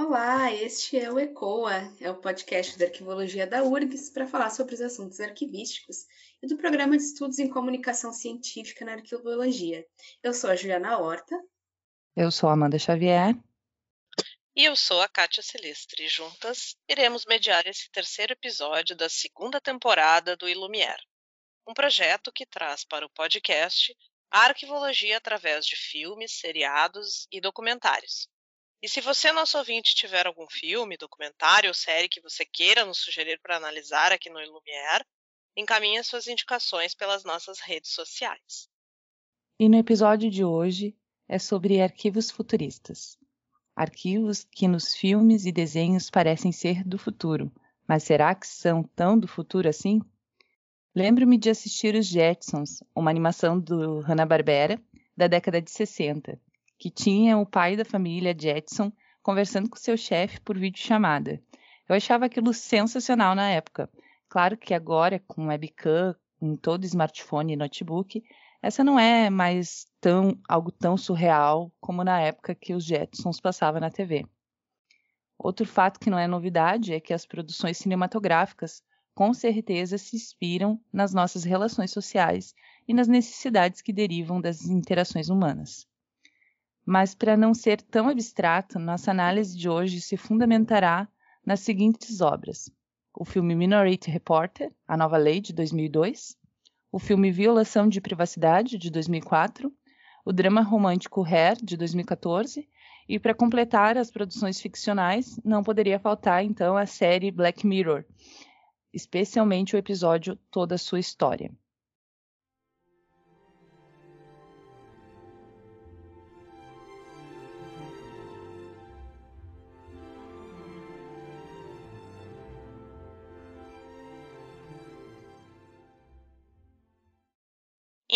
Olá, este é o ECOA, é o podcast da Arquivologia da URGS para falar sobre os assuntos arquivísticos e do Programa de Estudos em Comunicação Científica na Arquivologia. Eu sou a Juliana Horta. Eu sou a Amanda Xavier. E eu sou a Kátia Celestre. Juntas iremos mediar esse terceiro episódio da segunda temporada do Ilumier, um projeto que traz para o podcast a arquivologia através de filmes, seriados e documentários. E se você, nosso ouvinte, tiver algum filme, documentário ou série que você queira nos sugerir para analisar aqui no Ilumier, encaminhe suas indicações pelas nossas redes sociais. E no episódio de hoje é sobre arquivos futuristas. Arquivos que nos filmes e desenhos parecem ser do futuro, mas será que são tão do futuro assim? Lembro-me de assistir Os Jetsons, uma animação do Hanna-Barbera da década de 60, que tinha o pai da família Jetson conversando com seu chefe por videochamada. Eu achava aquilo sensacional na época. Claro que agora, com webcam em todo smartphone e notebook, essa não é mais tão algo tão surreal como na época que os Jetsons passavam na TV. Outro fato que não é novidade é que as produções cinematográficas com certeza se inspiram nas nossas relações sociais e nas necessidades que derivam das interações humanas. Mas, para não ser tão abstrato, nossa análise de hoje se fundamentará nas seguintes obras: o filme Minority Reporter, A Nova Lei, de 2002, o filme Violação de Privacidade, de 2004, o drama romântico Hair, de 2014, e para completar as produções ficcionais, não poderia faltar então a série Black Mirror, especialmente o episódio Toda a Sua História.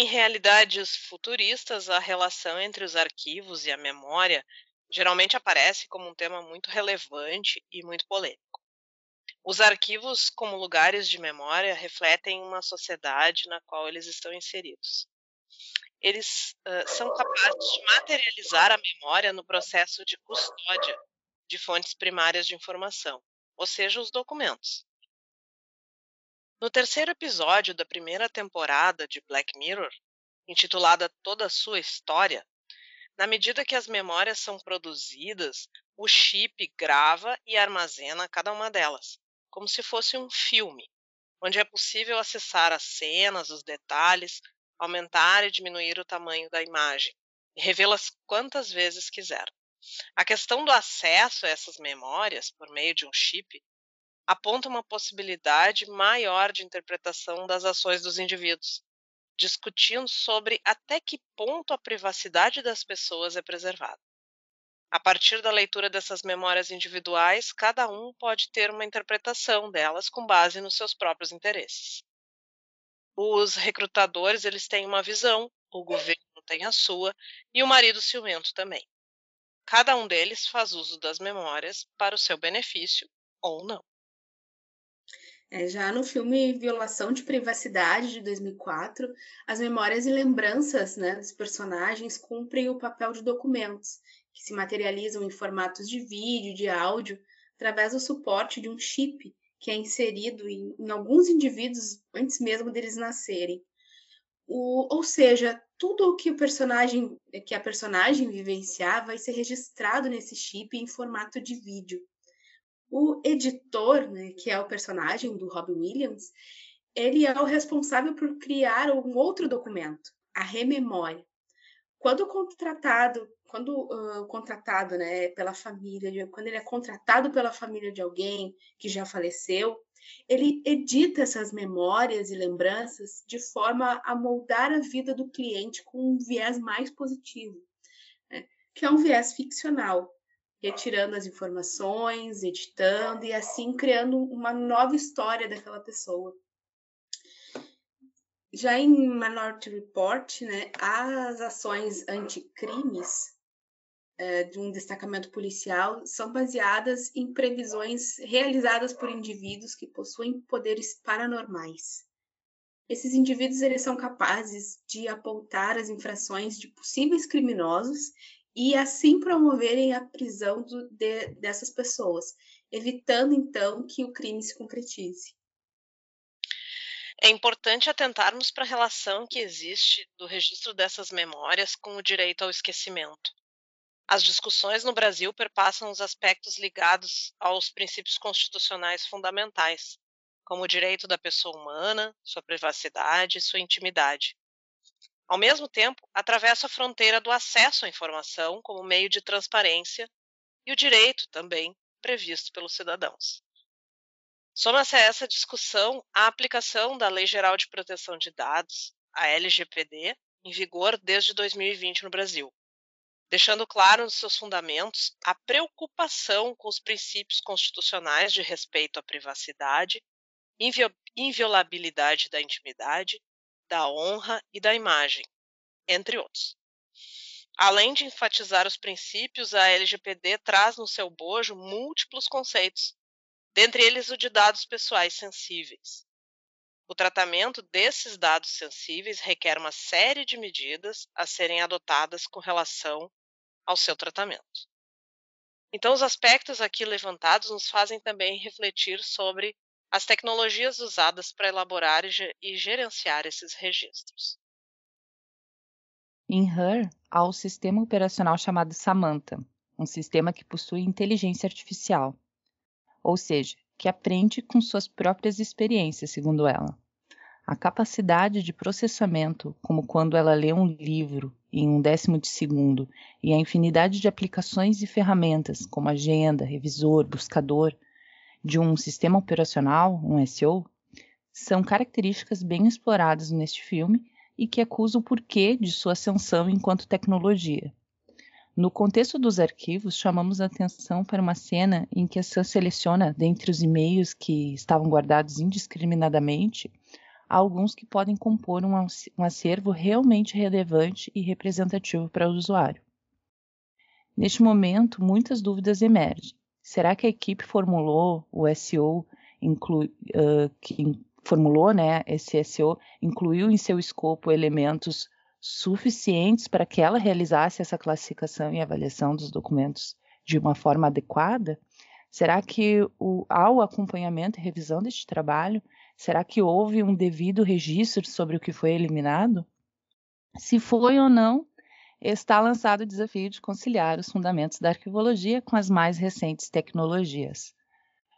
Em realidades futuristas, a relação entre os arquivos e a memória geralmente aparece como um tema muito relevante e muito polêmico. Os arquivos, como lugares de memória, refletem uma sociedade na qual eles estão inseridos. Eles uh, são capazes de materializar a memória no processo de custódia de fontes primárias de informação, ou seja, os documentos. No terceiro episódio da primeira temporada de Black Mirror, intitulada Toda Sua História, na medida que as memórias são produzidas, o chip grava e armazena cada uma delas, como se fosse um filme, onde é possível acessar as cenas, os detalhes, aumentar e diminuir o tamanho da imagem e revê-las quantas vezes quiser. A questão do acesso a essas memórias por meio de um chip aponta uma possibilidade maior de interpretação das ações dos indivíduos, discutindo sobre até que ponto a privacidade das pessoas é preservada. A partir da leitura dessas memórias individuais, cada um pode ter uma interpretação delas com base nos seus próprios interesses. Os recrutadores eles têm uma visão, o governo tem a sua e o marido ciumento também. Cada um deles faz uso das memórias para o seu benefício ou não. É, já no filme Violação de Privacidade, de 2004, as memórias e lembranças né, dos personagens cumprem o papel de documentos, que se materializam em formatos de vídeo, de áudio, através do suporte de um chip que é inserido em, em alguns indivíduos antes mesmo deles nascerem. O, ou seja, tudo o que o personagem, que a personagem vivenciar vai ser registrado nesse chip em formato de vídeo. O editor, né, que é o personagem do Robin Williams, ele é o responsável por criar um outro documento, a rememória. Quando contratado, quando uh, contratado, né, pela família, quando ele é contratado pela família de alguém que já faleceu, ele edita essas memórias e lembranças de forma a moldar a vida do cliente com um viés mais positivo, né, que é um viés ficcional, retirando as informações, editando e assim criando uma nova história daquela pessoa. Já em Minority Report, né, as ações anticrimes é, de um destacamento policial são baseadas em previsões realizadas por indivíduos que possuem poderes paranormais. Esses indivíduos eles são capazes de apontar as infrações de possíveis criminosos e assim promoverem a prisão do, de, dessas pessoas, evitando então que o crime se concretize. É importante atentarmos para a relação que existe do registro dessas memórias com o direito ao esquecimento. As discussões no Brasil perpassam os aspectos ligados aos princípios constitucionais fundamentais, como o direito da pessoa humana, sua privacidade e sua intimidade. Ao mesmo tempo, atravessa a fronteira do acesso à informação como meio de transparência e o direito também previsto pelos cidadãos. Soma-se a essa discussão a aplicação da Lei Geral de Proteção de Dados, a LGPD, em vigor desde 2020 no Brasil, deixando claro nos seus fundamentos a preocupação com os princípios constitucionais de respeito à privacidade, inviolabilidade da intimidade, da honra e da imagem, entre outros. Além de enfatizar os princípios, a LGPD traz no seu bojo múltiplos conceitos dentre eles o de dados pessoais sensíveis. O tratamento desses dados sensíveis requer uma série de medidas a serem adotadas com relação ao seu tratamento. Então, os aspectos aqui levantados nos fazem também refletir sobre as tecnologias usadas para elaborar e gerenciar esses registros. Em Her, há o sistema operacional chamado Samantha, um sistema que possui inteligência artificial ou seja, que aprende com suas próprias experiências, segundo ela. A capacidade de processamento, como quando ela lê um livro em um décimo de segundo, e a infinidade de aplicações e ferramentas, como agenda, revisor, buscador, de um sistema operacional, um SEO, são características bem exploradas neste filme e que acusam o porquê de sua ascensão enquanto tecnologia. No contexto dos arquivos, chamamos a atenção para uma cena em que a Sam seleciona, dentre os e-mails que estavam guardados indiscriminadamente, alguns que podem compor um, um acervo realmente relevante e representativo para o usuário. Neste momento, muitas dúvidas emergem. Será que a equipe formulou o SEO, inclui, uh, que formulou né, esse SEO, incluiu em seu escopo elementos suficientes para que ela realizasse essa classificação e avaliação dos documentos de uma forma adequada? Será que o, ao acompanhamento e revisão deste trabalho, será que houve um devido registro sobre o que foi eliminado? Se foi ou não, está lançado o desafio de conciliar os fundamentos da arquivologia com as mais recentes tecnologias.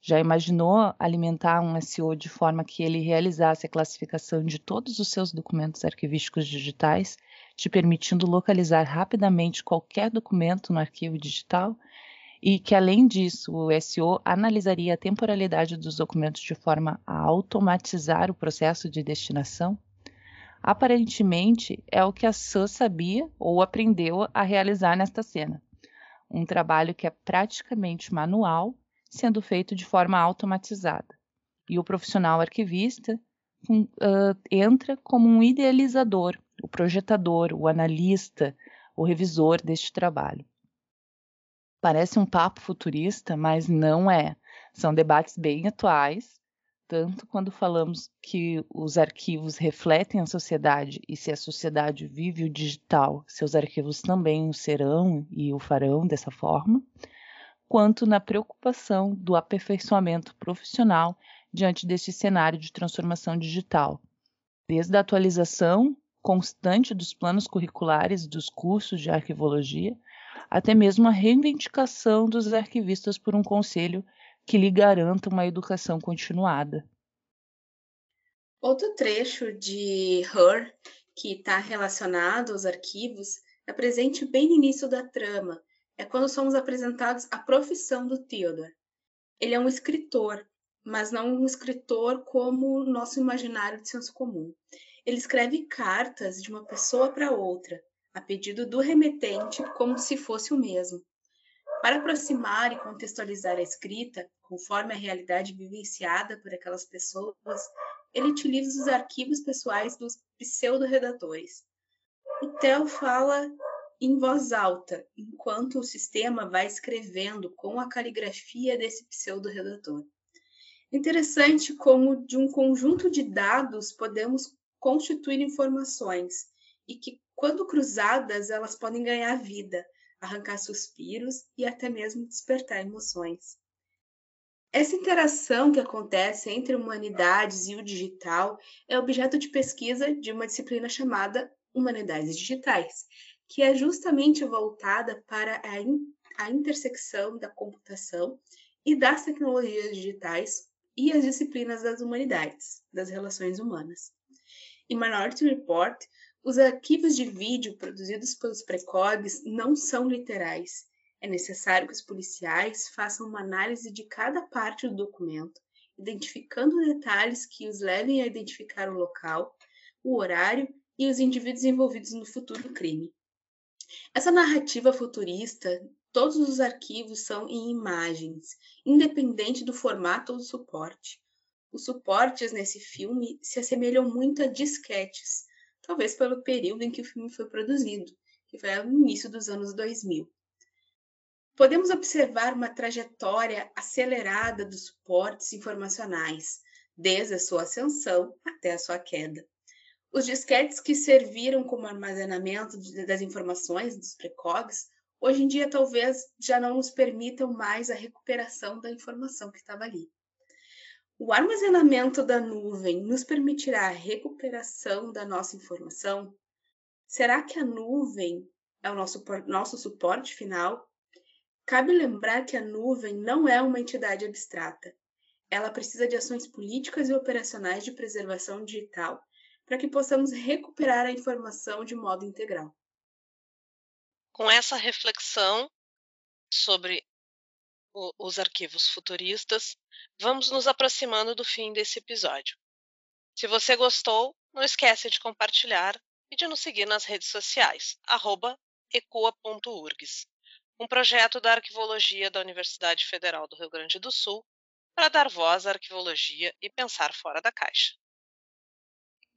Já imaginou alimentar um SEO de forma que ele realizasse a classificação de todos os seus documentos arquivísticos digitais, te permitindo localizar rapidamente qualquer documento no arquivo digital? E que, além disso, o SEO analisaria a temporalidade dos documentos de forma a automatizar o processo de destinação? Aparentemente, é o que a Sam sabia ou aprendeu a realizar nesta cena. Um trabalho que é praticamente manual sendo feito de forma automatizada. E o profissional arquivista uh, entra como um idealizador, o projetador, o analista, o revisor deste trabalho. Parece um papo futurista, mas não é. São debates bem atuais, tanto quando falamos que os arquivos refletem a sociedade e se a sociedade vive o digital, seus arquivos também o serão e o farão dessa forma, quanto na preocupação do aperfeiçoamento profissional diante deste cenário de transformação digital, desde a atualização constante dos planos curriculares dos cursos de arquivologia, até mesmo a reivindicação dos arquivistas por um conselho que lhe garanta uma educação continuada. Outro trecho de Her que está relacionado aos arquivos é presente bem no início da trama, é quando somos apresentados a profissão do Theodore. Ele é um escritor, mas não um escritor como o nosso imaginário de senso comum. Ele escreve cartas de uma pessoa para outra, a pedido do remetente, como se fosse o mesmo. Para aproximar e contextualizar a escrita, conforme a realidade vivenciada por aquelas pessoas, ele utiliza os arquivos pessoais dos pseudo-redatores. O Theo fala em voz alta, enquanto o sistema vai escrevendo com a caligrafia desse pseudo-redator. Interessante como de um conjunto de dados podemos constituir informações e que, quando cruzadas, elas podem ganhar vida, arrancar suspiros e até mesmo despertar emoções. Essa interação que acontece entre humanidades e o digital é objeto de pesquisa de uma disciplina chamada Humanidades Digitais, que é justamente voltada para a, in a intersecção da computação e das tecnologias digitais e as disciplinas das humanidades, das relações humanas. Em Minority Report, os arquivos de vídeo produzidos pelos precogs não são literais. É necessário que os policiais façam uma análise de cada parte do documento, identificando detalhes que os levem a identificar o local, o horário e os indivíduos envolvidos no futuro crime. Essa narrativa futurista, todos os arquivos são em imagens, independente do formato ou do suporte. Os suportes nesse filme se assemelham muito a disquetes, talvez pelo período em que o filme foi produzido, que foi no início dos anos 2000. Podemos observar uma trajetória acelerada dos suportes informacionais, desde a sua ascensão até a sua queda. Os disquetes que serviram como armazenamento das informações dos precogs, hoje em dia talvez já não nos permitam mais a recuperação da informação que estava ali. O armazenamento da nuvem nos permitirá a recuperação da nossa informação? Será que a nuvem é o nosso, nosso suporte final? Cabe lembrar que a nuvem não é uma entidade abstrata. Ela precisa de ações políticas e operacionais de preservação digital para que possamos recuperar a informação de modo integral. Com essa reflexão sobre os arquivos futuristas, vamos nos aproximando do fim desse episódio. Se você gostou, não esqueça de compartilhar e de nos seguir nas redes sociais, ecua.urgs, um projeto da arquivologia da Universidade Federal do Rio Grande do Sul para dar voz à arquivologia e pensar fora da caixa.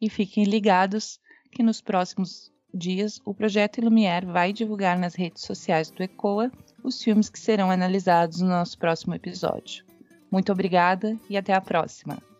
E fiquem ligados que nos próximos dias o projeto Ilumier vai divulgar nas redes sociais do ECOA os filmes que serão analisados no nosso próximo episódio. Muito obrigada e até a próxima!